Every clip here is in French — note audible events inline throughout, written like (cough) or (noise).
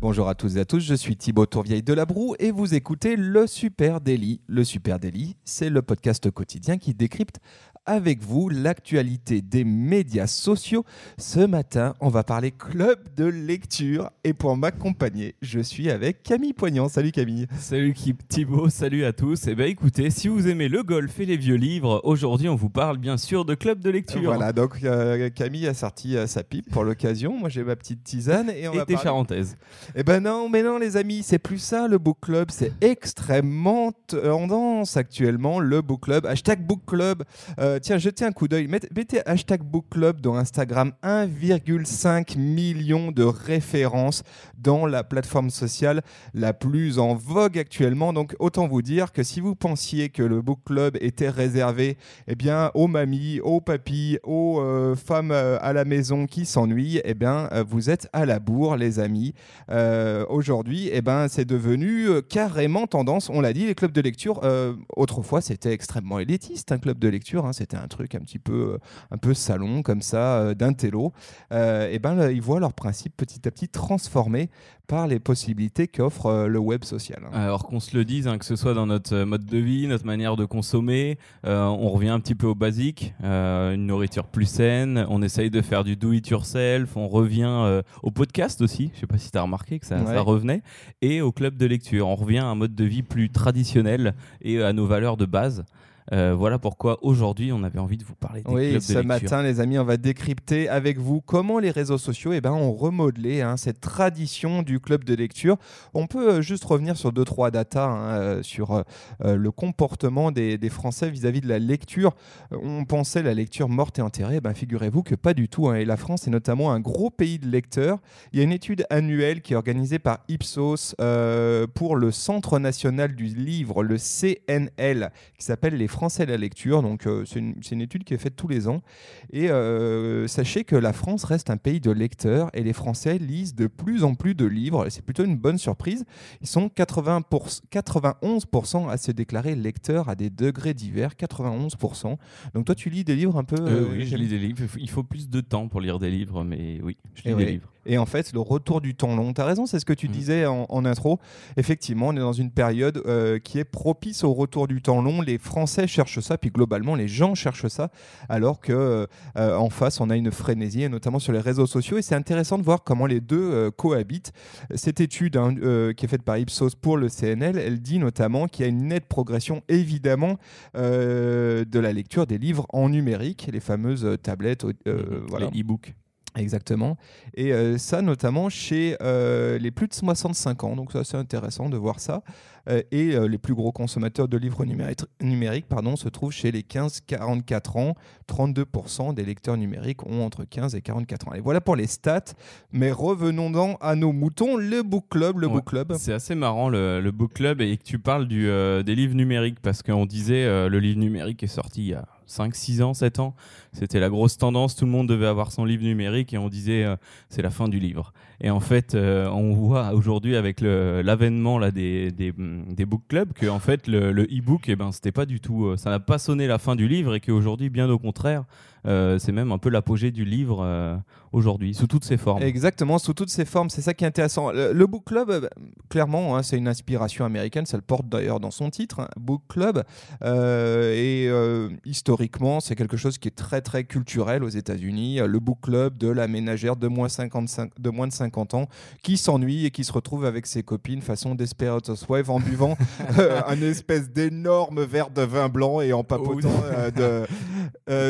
Bonjour à tous et à tous, je suis Thibaut Tourvieille de la Broue et vous écoutez le Super Daily. Le Super Daily, c'est le podcast quotidien qui décrypte avec vous l'actualité des médias sociaux. Ce matin, on va parler club de lecture et pour m'accompagner, je suis avec Camille Poignant. Salut Camille. Salut Thibaut, salut à tous. Et eh bien écoutez, si vous aimez le golf et les vieux livres, aujourd'hui on vous parle bien sûr de club de lecture. Voilà, donc euh, Camille a sorti euh, sa pipe pour l'occasion. Moi j'ai ma petite tisane et on et tes charentaises. Eh ben non, mais non les amis, c'est plus ça le book club, c'est extrêmement tendance actuellement le book club. Hashtag book club. Euh, tiens, jetez un coup d'œil. Mettez hashtag Book Club dans Instagram. 1,5 million de références dans la plateforme sociale la plus en vogue actuellement. Donc autant vous dire que si vous pensiez que le Book Club était réservé eh bien, aux mamies, aux papis, aux euh, femmes euh, à la maison qui s'ennuient, eh bien, euh, vous êtes à la bourre, les amis. Aujourd'hui, eh ben, c'est devenu carrément tendance. On l'a dit, les clubs de lecture, autrefois, c'était extrêmement élitiste, un club de lecture. Hein, c'était un truc un petit peu, un peu salon, comme ça, d'un télo. eh ben, ils voient leur principe petit à petit transformé par les possibilités qu'offre euh, le web social. Hein. Alors qu'on se le dise, hein, que ce soit dans notre euh, mode de vie, notre manière de consommer, euh, on revient un petit peu au basique, une nourriture plus saine, on essaye de faire du do it yourself, on revient au podcast aussi, je sais pas si tu as remarqué que ça, ça, revenait, et au club de lecture, on revient à un mode de vie plus traditionnel et à nos valeurs de base. Euh, voilà pourquoi aujourd'hui on avait envie de vous parler des oui, clubs ce matin les amis, on va décrypter avec vous comment les réseaux sociaux eh ben, ont remodelé hein, cette tradition du club de lecture. On peut euh, juste revenir sur deux trois datas hein, euh, sur le comportement des, Français vis-à-vis de la lecture. On pensait la lecture morte et enterrée, eh ben, figurez-vous que pas du tout. Hein. et la France est notamment un gros pays de lecteurs. Il y a une étude annuelle qui est organisée par Ipsos pour le Centre national du livre, le CNL, qui s'appelle les Français la lecture. Donc, euh, c'est une, étude qui est faite tous les ans. Et euh, sachez que la France reste un pays de lecteurs et les Français lisent de plus en plus de livres. C'est plutôt une bonne surprise. Ils sont 80 91% à se déclarer lecteurs à des degrés divers. 91%. Donc, toi, tu lis des livres un peu euh, Oui, je lis des livres. Il faut plus de temps pour lire des livres, mais oui, je lis des livres. Et en fait, le retour du temps long, tu as raison, c'est ce que tu mm. disais en, intro. Effectivement, on est dans une période qui est propice au retour du temps long. Les Français cherchent ça, puis globalement, les gens cherchent ça, alors que euh, en face, on a une frénésie, notamment sur les réseaux sociaux. Et c'est intéressant de voir comment les deux euh, cohabitent. Cette étude hein, euh, qui est faite par Ipsos pour le CNL, elle dit notamment qu'il y a une nette progression, évidemment, de la lecture des livres en numérique, les fameuses tablettes, voilà. les e-books. Exactement. Et euh, ça, notamment chez euh, les plus de 65 ans. Donc, c'est intéressant de voir ça. Euh, et les plus gros consommateurs de livres numériques, pardon, se trouvent chez les 15-44 ans. 32% des lecteurs numériques ont entre 15 et 44 ans. Et voilà pour les stats. Mais revenons-donc à nos moutons. Le book club. Le book club. C'est assez marrant, le, book club, et que tu parles du, des livres numériques. Parce qu'on disait, le livre numérique est sorti il y a 5, 6 ans, 7 ans. C'était la grosse tendance. Tout le monde devait avoir son livre numérique et on disait euh, c'est la fin du livre. Et en fait, euh, on voit aujourd'hui avec l'avènement des, des, des, book clubs que en fait le e-book, eh ben pas du tout, euh, ça n'a pas sonné la fin du livre et qu'aujourd'hui, bien au contraire, euh, c'est même un peu l'apogée du livre euh, aujourd'hui, sous toutes ses formes. Exactement, sous toutes ses formes, c'est ça qui est intéressant. Le, Book Club, euh, clairement, hein, c'est une inspiration américaine, ça le porte d'ailleurs dans son titre, hein, Book Club. et historiquement, c'est quelque chose qui est très très culturel aux États-Unis. Le Book Club de la ménagère de moins, 55, de moins de 50 ans qui s'ennuie et qui se retrouve avec ses copines façon Desperate Housewives en buvant (laughs) un espèce d'énorme verre de vin blanc et en papotant de,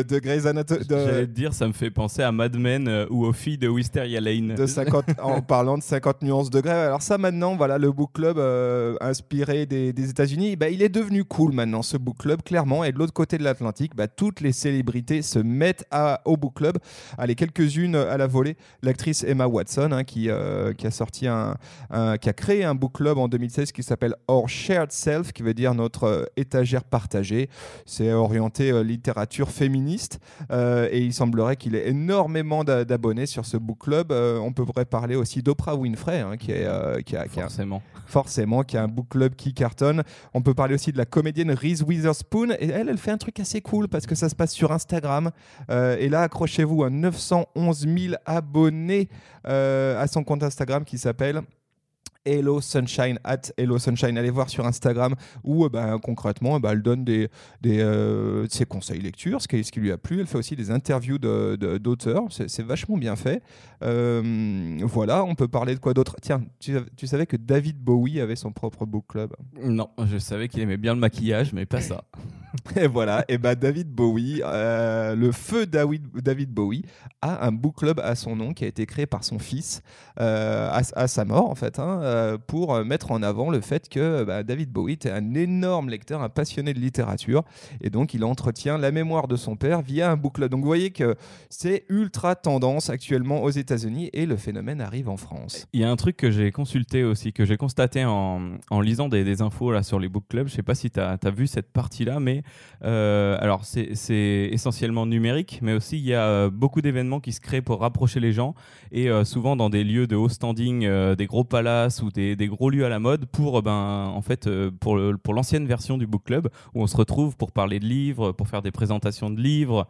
de Grey's Anatomy J'allais te dire, ça me fait penser à Mad Men euh, ou aux filles de Wisteria Lane. De 50, (laughs) en parlant de 50 nuances de grève. Alors ça maintenant, voilà, le book club euh, inspiré des, États-Unis, bah, il est devenu cool maintenant, ce book club, clairement. Et de l'autre côté de l'Atlantique, bah, toutes les célébrités se mettent à, au book club. Allez, quelques-unes à la volée. L'actrice Emma Watson, hein, qui, euh, qui a sorti un, un- qui a créé un book club en 2016 qui s'appelle Our Shared Self, qui veut dire notre étagère partagée. C'est orienté littérature féministe et il semblerait qu'il ait énormément d'a- d'abonnés sur ce book club. Euh, on pourrait parler aussi d'Oprah Winfrey, hein, qui, est, euh, qui a, qui a- Forcément. forcément, qui a un book club qui cartonne. On peut parler aussi de la comédienne Reese Witherspoon. Et elle, elle fait un truc assez cool parce que ça se passe sur Instagram. Euh, et là, accrochez-vous à 911 000 abonnés euh, à son compte Instagram qui s'appelle. Hello Sunshine, at Hello Sunshine. Allez voir sur Instagram où euh, ben, concrètement ben, elle donne euh, ses conseils lecture, ce qui, lui a plu. Elle fait aussi des interviews de- de- d'auteurs. C'est c'est vachement bien fait. Euh, voilà, on peut parler de quoi d'autre? Tiens, tu, tu savais que David Bowie avait son propre book club? Non, je savais qu'il aimait bien le maquillage, mais pas ça. Et voilà, et ben David Bowie, euh, le feu David, Bowie, a un book club à son nom qui a été créé par son fils euh, à, sa mort en fait, hein, euh, pour mettre en avant le fait que bah, David Bowie était un énorme lecteur, un passionné de littérature, et donc il entretient la mémoire de son père via un book club. Donc vous voyez que c'est ultra tendance actuellement aux États-Unis et le phénomène arrive en France. Il y a un truc que j'ai consulté aussi, que j'ai constaté en, lisant des, des infos là, sur les book clubs. Je sais pas si tu as, vu cette partie-là, mais euh, alors c'est essentiellement numérique, mais aussi il y a euh, beaucoup d'événements qui se créent pour rapprocher les gens et euh, souvent dans des lieux de haut standing, des gros palaces ou des, gros lieux à la mode pour, ben, en fait, pour l'ancienne version du book club où on se retrouve pour parler de livres, pour faire des présentations de livres,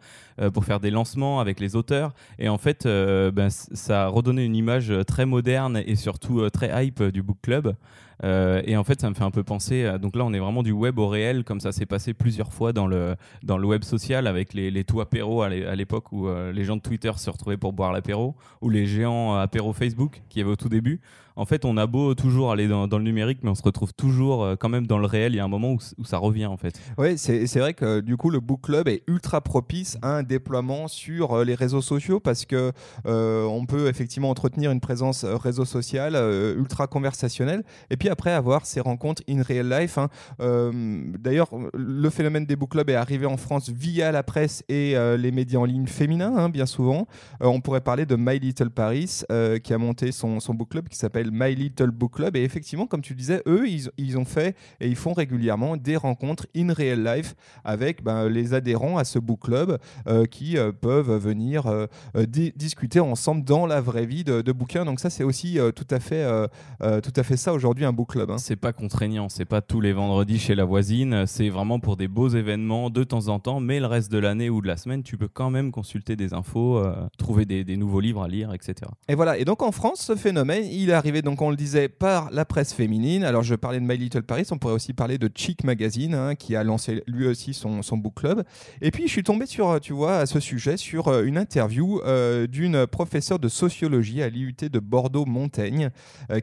pour faire des lancements avec les auteurs. Et en fait, ben, ça a redonné une image très moderne et surtout très hype du book club. Euh, et en fait, ça me fait un peu penser. donc là, on est vraiment du web au réel, comme ça s'est passé plusieurs fois dans le, dans le web social avec les, les tout apéros à l'é- à l'époque où euh, les gens de Twitter se retrouvaient pour boire l'apéro, ou les géants euh, apéros Facebook qui y avait au tout début. En fait, on a beau toujours aller dans, le numérique, mais on se retrouve toujours euh, quand même dans le réel. Il y a un moment où, ça revient en fait. Oui, c'est vrai que du coup, le book club est ultra propice à un déploiement sur euh, les réseaux sociaux parce que euh, on peut effectivement entretenir une présence réseau social ultra conversationnelle et puis après avoir ces rencontres in real life. hein. D'ailleurs, le phénomène des book clubs est arrivé en France via la presse et les médias en ligne féminins, hein, bien souvent. On pourrait parler de My Little Paris qui a monté son, son book club qui s'appelle My Little Book Club et effectivement, comme tu disais, eux, ils, ils ont fait et ils font régulièrement des rencontres in real life avec ben, les adhérents à ce book club euh, qui euh, peuvent venir euh, di- discuter ensemble dans la vraie vie de, de bouquins. Donc ça, c'est aussi tout à fait, tout à fait ça aujourd'hui un book club. hein. C'est pas contraignant, c'est pas tous les vendredis chez la voisine, c'est vraiment pour des beaux événements de temps en temps, mais le reste de l'année ou de la semaine, tu peux quand même consulter des infos, trouver des, des nouveaux livres à lire, etc. Et voilà. Et donc en France, ce phénomène, il est donc on le disait, par la presse féminine. Alors je parlais de My Little Paris, on pourrait aussi parler de Chic Magazine, hein, qui a lancé lui aussi son, son book club. Et puis je suis tombé sur, euh, tu vois, à ce sujet, sur euh, une interview euh, d'une professeure de sociologie à l'IUT de Bordeaux-Montaigne,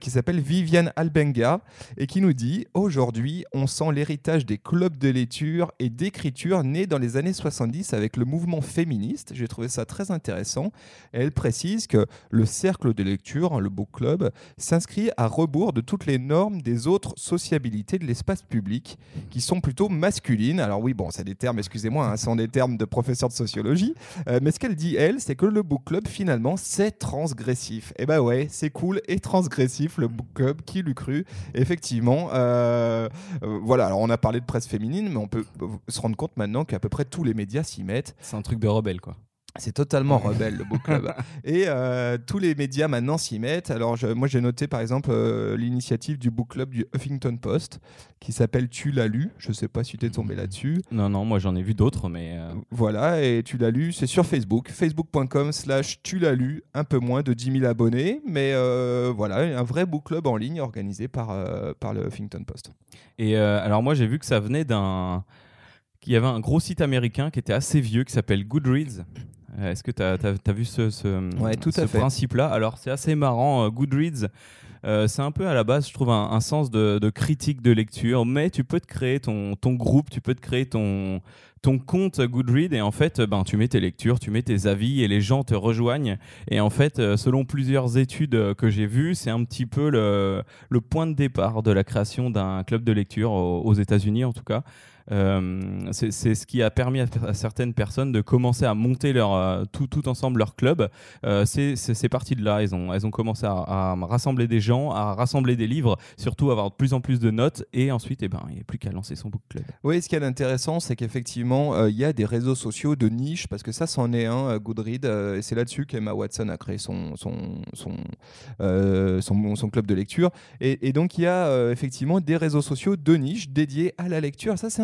qui s'appelle Viviane Albenga, et qui nous dit aujourd'hui, on sent l'héritage des clubs de lecture et d'écriture nés dans les années 70 avec le mouvement féministe. J'ai trouvé ça très intéressant. Elle précise que le cercle de lecture, hein, le book club, s'inscrit à rebours de toutes les normes des autres sociabilités de l'espace public qui sont plutôt masculines. Alors oui, bon, c'est des termes, excusez-moi, hein, sont des termes de professeur de sociologie, Euh, mais ce qu'elle dit, elle, c'est que le book club, finalement, c'est transgressif. Et ben ouais, c'est cool et transgressif, le book club, qui l'eût cru Effectivement, euh, euh, voilà, alors on a parlé de presse féminine, mais on peut se rendre compte maintenant qu'à peu près tous les médias s'y mettent. C'est un truc de rebelle, quoi. C'est totalement rebelle le book club. (laughs) Et euh, tous les médias maintenant s'y mettent. Alors je- moi j'ai noté par exemple euh, l'initiative du book club du Huffington Post qui s'appelle Tu l'as lu. Je sais pas si tu es tombé là-dessus. Non, non, moi j'en ai vu d'autres, mais euh, Voilà, et tu l'as lu, c'est sur Facebook, facebook.com slash tu l'as lu, un peu moins de 10 000 abonnés, mais euh, voilà, un vrai book club en ligne organisé par, euh, par le Huffington Post. Et euh, alors moi j'ai vu que ça venait d'un... qu'il y avait un gros site américain qui était assez vieux qui s'appelle Goodreads. Euh, Est-ce que tu as, vu ce, ce, Ouais, tout ce à fait. principe-là? Alors c'est assez marrant, euh, Goodreads. euh, c'est un peu à la base, je trouve, un, un sens de, de critique de lecture, mais tu peux te créer ton, ton groupe, tu peux te créer ton, ton compte Goodread et en fait, ben, tu mets tes lectures, tu mets tes avis et les gens te rejoignent. Et en fait, selon plusieurs études que j'ai vues, c'est un petit peu le, le, point de départ de la création d'un club de lecture aux États-Unis en tout cas. Euh, c'est ce qui a permis à, certaines personnes de commencer à monter leur, euh, tout, ensemble leur club. Euh, c'est parti de là. Elles ont, commencé à, rassembler des gens, à rassembler des livres, surtout avoir de plus en plus de notes. Et ensuite, eh ben, il n'y a plus qu'à lancer son book club. Oui, ce qui est intéressant, c'est qu'effectivement, il y a des réseaux sociaux de niche, parce que ça, c'en est un, Goodread. et c'est là-dessus qu'Emma Watson a créé son, son, son, son, club de lecture. Et, et donc, il y a effectivement des réseaux sociaux de niche dédiés à la lecture. Ça, c'est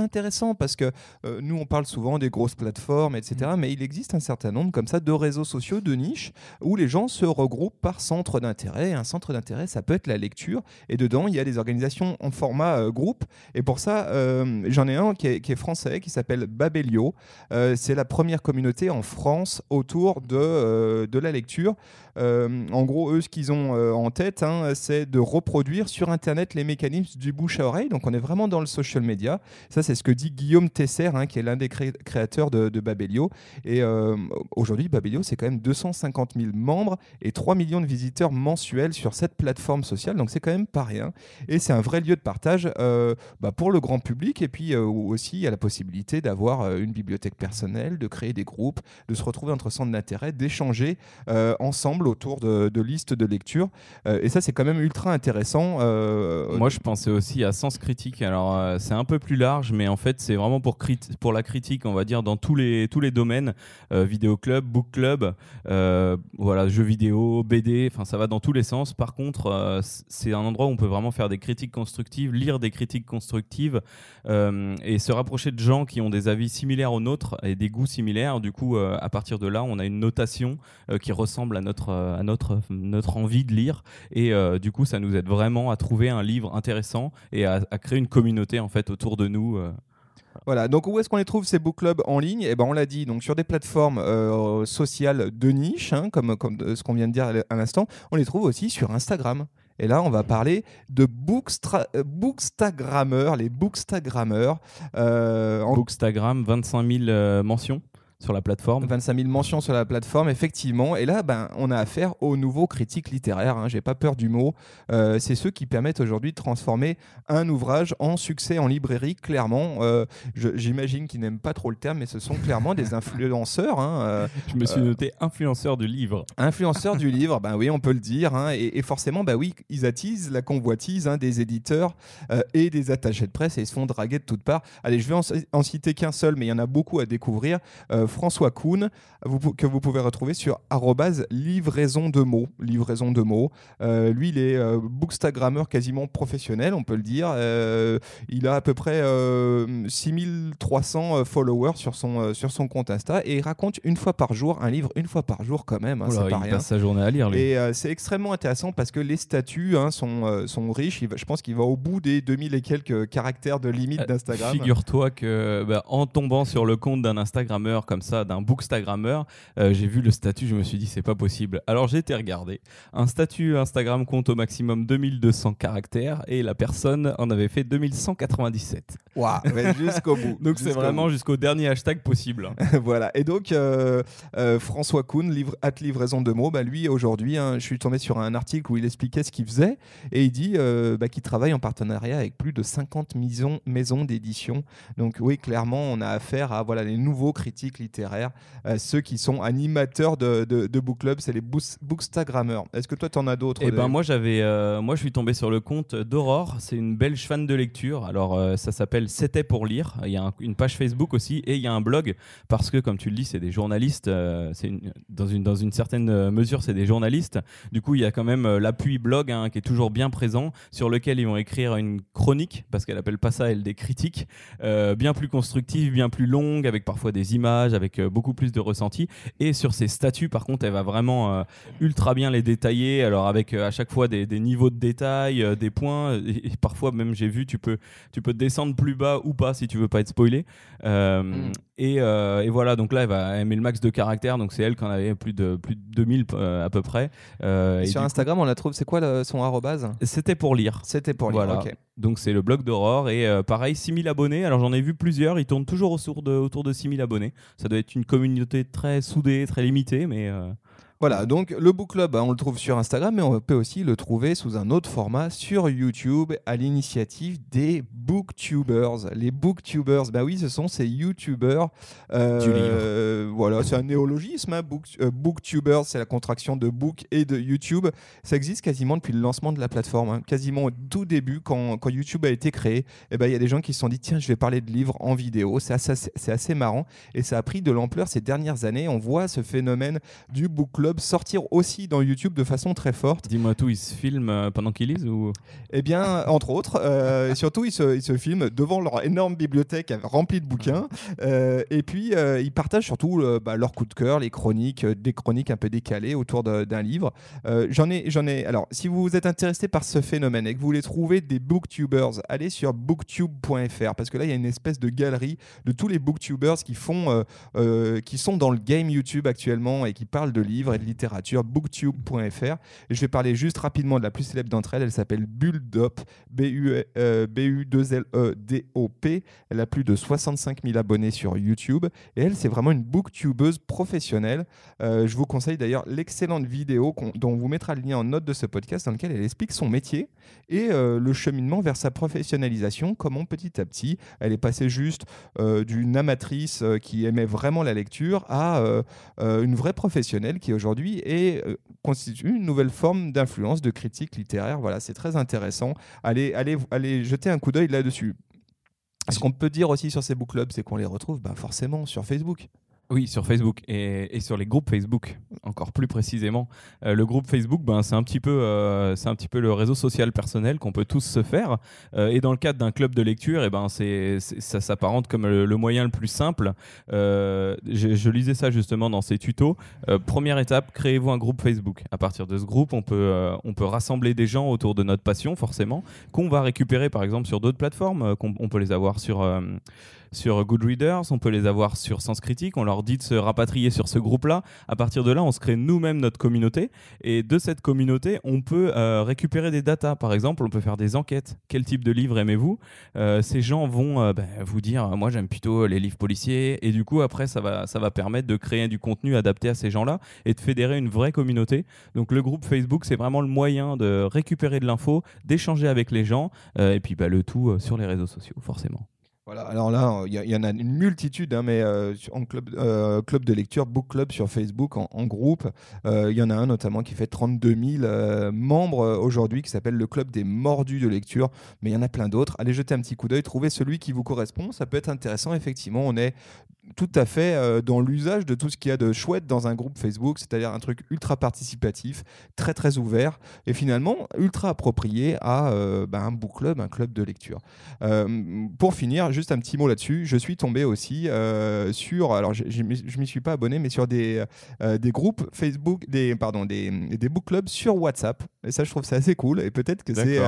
parce que euh, nous, on parle souvent des grosses plateformes, etc. Mm. Mais il existe un certain nombre comme ça de réseaux sociaux, de niches, où les gens se regroupent par centre d'intérêt. Un centre d'intérêt, ça peut être la lecture. Et dedans, il y a des organisations en format euh, groupe. Et pour ça, euh, j'en ai un qui est, français, qui s'appelle Babelio. c'est la première communauté en France autour de, de la lecture. en gros, eux, ce qu'ils ont en tête, hein, c'est de reproduire sur Internet les mécanismes du bouche à oreille. Donc, on est vraiment dans le social media. Ça, c'est ce que dit Guillaume Tesser, hein, qui est l'un des créateurs de, Babelio. Et euh, aujourd'hui, Babelio, c'est quand même 250 000 membres et 3 millions de visiteurs mensuels sur cette plateforme sociale. Donc, c'est quand même pas rien. Et c'est un vrai lieu de partage euh, bah, pour le grand public. Et puis euh, aussi, il y a la possibilité d'avoir une bibliothèque personnelle, de créer des groupes, de se retrouver entre centres d'intérêt, d'échanger ensemble autour de, de, listes de lecture. et ça, c'est quand même ultra intéressant. Moi, je pensais aussi à Sens Critique. Alors, c'est un peu plus large, mais en fait, c'est vraiment pour, la critique, on va dire, dans tous les, tous les domaines euh, vidéo club, book club, euh, voilà, jeux vidéo, BD, enfin, ça va dans tous les sens. Par contre, euh, c'est un endroit où on peut vraiment faire des critiques constructives, lire des critiques constructives et se rapprocher de gens qui ont des avis similaires aux nôtres et des goûts similaires. Du coup, à partir de là, on a une notation qui ressemble à notre, à notre, notre envie de lire et du coup, ça nous aide vraiment à trouver un livre intéressant et à créer une communauté en fait autour de nous. Voilà, donc où est-ce qu'on les trouve ces book clubs en ligne? Eh ben on l'a dit, donc sur des plateformes euh, sociales de niche, hein, comme, comme ce qu'on vient de dire à l'instant, on les trouve aussi sur Instagram. Et là, on va parler de euh, bookstagrammeurs, les bookstagrammeurs. Euh. Bookstagram, 25 000 mentions sur la plateforme. 25 000 mentions sur la plateforme, effectivement. Et là, ben, on a affaire aux nouveaux critiques littéraires. Hein. J'ai pas peur du mot. Euh, c'est ceux qui permettent aujourd'hui de transformer un ouvrage en succès en librairie. Clairement, euh, j'imagine qu'ils n'aiment pas trop le terme, mais ce sont clairement des (laughs) influenceurs. Hein, euh, Je me suis noté influenceur du livre. Influenceur du livre, ben oui, on peut le dire. Hein. et, forcément, ben oui, ils attisent la convoitise des éditeurs et des attachés de presse et ils se font draguer de toutes parts. Allez, je vais en, en citer qu'un seul, mais il y en a beaucoup à découvrir. François Kuhn, que vous pouvez retrouver sur livraison de mots. Livraison de mots. Euh, lui, il est euh, bookstagrammeur quasiment professionnel, on peut le dire. Euh, il a à peu près 6300 followers sur son, sur son compte Insta et il raconte une fois par jour un livre, une fois par jour quand même. Hein, il passe sa journée à lire. Lui. Et c'est extrêmement intéressant parce que les statuts hein, sont, sont riches. je pense qu'il va au bout des 2000 et quelques caractères de limite d'Instagram. Figure-toi que bah, en tombant sur le compte d'un Instagrammeur comme ça, d'un bookstagrammeur, euh, j'ai vu le statut, je me suis dit c'est pas possible. Alors j'ai été regarder. Un statut Instagram compte au maximum 2200 caractères et la personne en avait fait 2197. Waouh, (laughs) jusqu'au bout. donc c'est vraiment jusqu'au dernier hashtag possible. (laughs) voilà. Et donc euh, euh, François Kuhn, livre, at livraison de mots, bah, lui aujourd'hui, hein, je suis tombé sur un article où il expliquait ce qu'il faisait et il dit bah, qu'il travaille en partenariat avec plus de 50 maisons, maisons d'édition. Donc oui, clairement, on a affaire à voilà les nouveaux critiques littéraires euh, ceux qui sont animateurs de, de, book club, c'est les bookstagrammeurs. Est-ce que toi, tu en as d'autres Eh ben, moi, j'avais, euh, moi, je suis tombé sur le compte d'Aurore. C'est une belge fan de lecture. Alors, euh, ça s'appelle C'était pour lire. Il y a une page Facebook aussi et il y a un blog parce que, comme tu le dis, c'est des journalistes. c'est dans, une, dans une certaine mesure, c'est des journalistes. Du coup, il y a quand même l'appui blog hein, qui est toujours bien présent sur lequel ils vont écrire une chronique parce qu'elle appelle pas ça, elle, des critiques bien plus constructives, bien plus longues, avec parfois des images, avec euh, beaucoup plus de ressenti. Et sur ses statuts, par contre, elle va vraiment euh, ultra bien les détailler. Alors avec euh, à chaque fois des, niveaux de détail, des points. Et, parfois même, j'ai vu, tu peux, tu peux descendre plus bas ou pas si tu veux pas être spoilé. Mm. Et, euh, et voilà, donc là, elle va aimer le max de caractères. Donc c'est elle qui en avait plus de, plus de 2000 euh, à peu près. Euh, Et sur Instagram, on la trouve. C'est quoi le- son arrobase? C'était pour lire. C'était pour lire. Voilà. ok. Donc c'est le blog d'Aurore et euh, pareil 6000 abonnés. Alors j'en ai vu plusieurs, ils tournent toujours autour de, autour de 6000 abonnés. Ça doit être une communauté très soudée, très limitée, mais Voilà, donc le book club, bah, on le trouve sur Instagram, mais on peut aussi le trouver sous un autre format sur YouTube à l'initiative des booktubers. Les booktubers, bah oui, ce sont ces youtubers. euh, voilà, c'est un néologisme. hein, book, euh, booktubers, c'est la contraction de book et de YouTube. Ça existe quasiment depuis le lancement de la plateforme. hein. Quasiment au tout début, quand, quand YouTube a été créé, eh ben, il y a des gens qui se sont dit tiens, je vais parler de livres en vidéo. C'est assez, c'est assez marrant et ça a pris de l'ampleur ces dernières années. On voit ce phénomène du book club sortir aussi dans YouTube de façon très forte. dis-moi tout, ils se filment euh, pendant qu'ils lisent ou? Eh bien, entre autres, euh, et surtout, ils se, ils se filment devant leur énorme bibliothèque remplie de bouquins. euh, et puis, euh, ils partagent surtout euh, bah, leurs coups de cœur, les chroniques, euh, des chroniques un peu décalées autour d'un livre. Euh, j'en ai, j'en ai. Alors, si vous êtes intéressé par ce phénomène et que vous voulez trouver des booktubers, allez sur booktube.fr parce que là, il y a une espèce de galerie de tous les booktubers qui font, euh, euh, qui sont dans le game YouTube actuellement et qui parlent de livres et de littérature. Booktube.fr. Je vais parler juste rapidement de la plus célèbre d'entre elles. Elle s'appelle Bulldop, euh, B-U-2-L-E-D-O-P. Elle a plus de 65 000 abonnés sur YouTube. Et elle, c'est vraiment une booktubeuse professionnelle. Euh, je vous conseille d'ailleurs l'excellente vidéo dont on vous mettra le lien en note de ce podcast dans lequel elle explique son métier et euh, le cheminement vers sa professionnalisation, comment petit à petit elle est passée juste euh, d'une amatrice qui aimait vraiment la lecture à une vraie professionnelle qui aujourd'hui est, euh, constitue une nouvelle forme d'influence, de critique littéraire. Voilà, c'est très intéressant. Allez, allez, allez jeter un coup d'œil là-dessus. Ce qu'on peut dire aussi sur ces book clubs, c'est qu'on les retrouve bah, forcément sur Facebook. Oui, sur Facebook et, et sur les groupes Facebook, encore plus précisément. Euh, le groupe Facebook, ben, c'est un, petit peu, euh, un petit peu le réseau social personnel qu'on peut tous se faire. Euh, et dans le cadre d'un club de lecture, eh ben, c'est, ça s'apparente comme le, moyen le plus simple. Je, lisais ça justement dans ces tutos. Première étape, créez-vous un groupe Facebook. À partir de ce groupe, on peut, on peut rassembler des gens autour de notre passion, forcément, qu'on va récupérer par exemple sur d'autres plateformes. qu'on, on peut les avoir sur... sur Goodreaders, on peut les avoir sur Sens Critique, on leur dit de se rapatrier sur ce groupe-là. À partir de là, on se crée nous-mêmes notre communauté et de cette communauté, on peut euh, récupérer des datas. Par exemple, on peut faire des enquêtes. Quel type de livre aimez-vous? Euh, Ces gens vont euh, ben, vous dire, moi j'aime plutôt les livres policiers et du coup après ça va, ça va permettre de créer du contenu adapté à ces gens-là et de fédérer une vraie communauté. Donc le groupe Facebook, c'est vraiment le moyen de récupérer de l'info, d'échanger avec les gens et puis bah, le tout sur les réseaux sociaux, forcément. Voilà, alors là, il y, a- il y en a une multitude, hein, mais euh, en club, euh, club de lecture, book club sur Facebook, en, groupe, euh, il y en a un notamment qui fait 32 000 euh, membres euh, aujourd'hui, qui s'appelle le club des mordus de lecture, mais il y en a plein d'autres. Allez jeter un petit coup d'œil, trouvez celui qui vous correspond, ça peut être intéressant, effectivement, on est tout à fait euh, dans l'usage de tout ce qu'il y a de chouette dans un groupe Facebook, c'est-à-dire un truc ultra participatif, très très ouvert, et finalement ultra approprié à euh, bah, un book club, un club de lecture. Euh, pour finir, juste un petit mot là-dessus. Je suis tombé aussi sur, alors je, je m'y suis pas abonné, mais sur des, des groupes Facebook, des, pardon, des, des book clubs sur WhatsApp. Et ça, je trouve ça assez cool. Et peut-être que c'est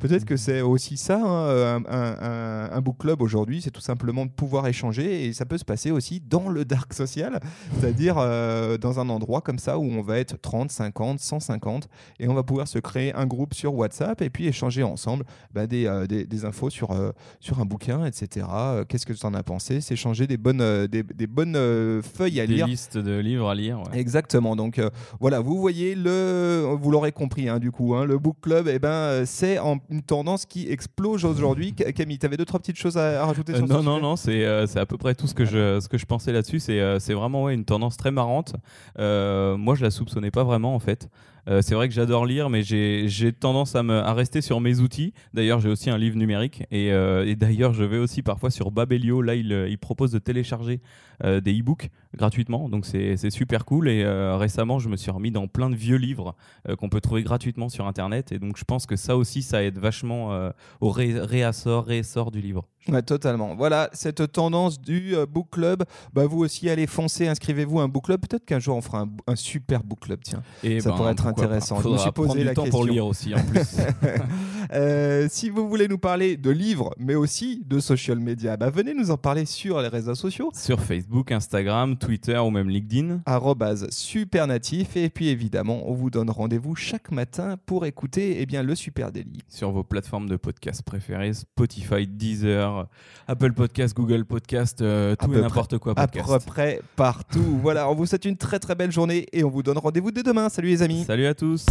peut-être que c'est aussi ça, hein, un- un book club aujourd'hui. C'est tout simplement de pouvoir échanger. Et ça peut se passer aussi dans le dark social, c'est-à-dire euh, dans un endroit comme ça où on va être 30, 50, 150 et on va pouvoir se créer un groupe sur WhatsApp et puis échanger ensemble bah, des, euh, des, des infos sur, euh, sur un bouquin, etc. Qu'est-ce que tu en as pensé? S'échanger des bonnes, des, des bonnes feuilles à Des lire. listes de livres à lire. ouais. Exactement. Donc voilà, vous voyez le, vous l'aurez compris hein, du coup, hein, le book club, eh ben c'est une tendance qui explose aujourd'hui. Ca- Camille, tu avais deux trois petites choses à, à rajouter sur ce non, non, sujet? non, c'est c'est à peu près tout ce que je, ce que je pensais là-dessus. C'est euh, vraiment une tendance très marrante. Euh, moi, je la soupçonnais pas vraiment en fait. Euh, c'est vrai que j'adore lire, mais j'ai tendance à, me, à rester sur mes outils. D'ailleurs, j'ai aussi un livre numérique. Et, euh, et d'ailleurs, je vais aussi parfois sur Babelio. Là, il, euh, il propose de télécharger euh, des e-books gratuitement. Donc, c'est super cool. Et récemment, je me suis remis dans plein de vieux livres qu'on peut trouver gratuitement sur Internet. Et donc, je pense que ça aussi, ça aide vachement au ré- réassort, du livre. Ouais, totalement. Voilà, cette tendance du euh, book club. Bah, vous aussi, allez foncer, inscrivez-vous à un book club. Peut-être qu'un jour, on fera un, un super book club. Tiens. Et Ça pourrait être intéressant. pas. Je me Faudra suis posé prendre du la temps pour question. lire aussi en plus. (laughs) Euh, si vous voulez nous parler de livres, mais aussi de social media, bah, venez nous en parler sur les réseaux sociaux. Sur Facebook, Instagram, Twitter ou même LinkedIn. supernatif et puis évidemment on vous donne rendez-vous chaque matin pour écouter eh bien, le Super Daily. Sur vos plateformes de podcast préférées, Spotify, Deezer, Apple Podcast, Google Podcast, euh, tout et n'importe quoi À podcast. peu près partout. voilà, on vous souhaite une très très belle journée et on vous donne rendez-vous dès demain. Salut les amis. Salut à tous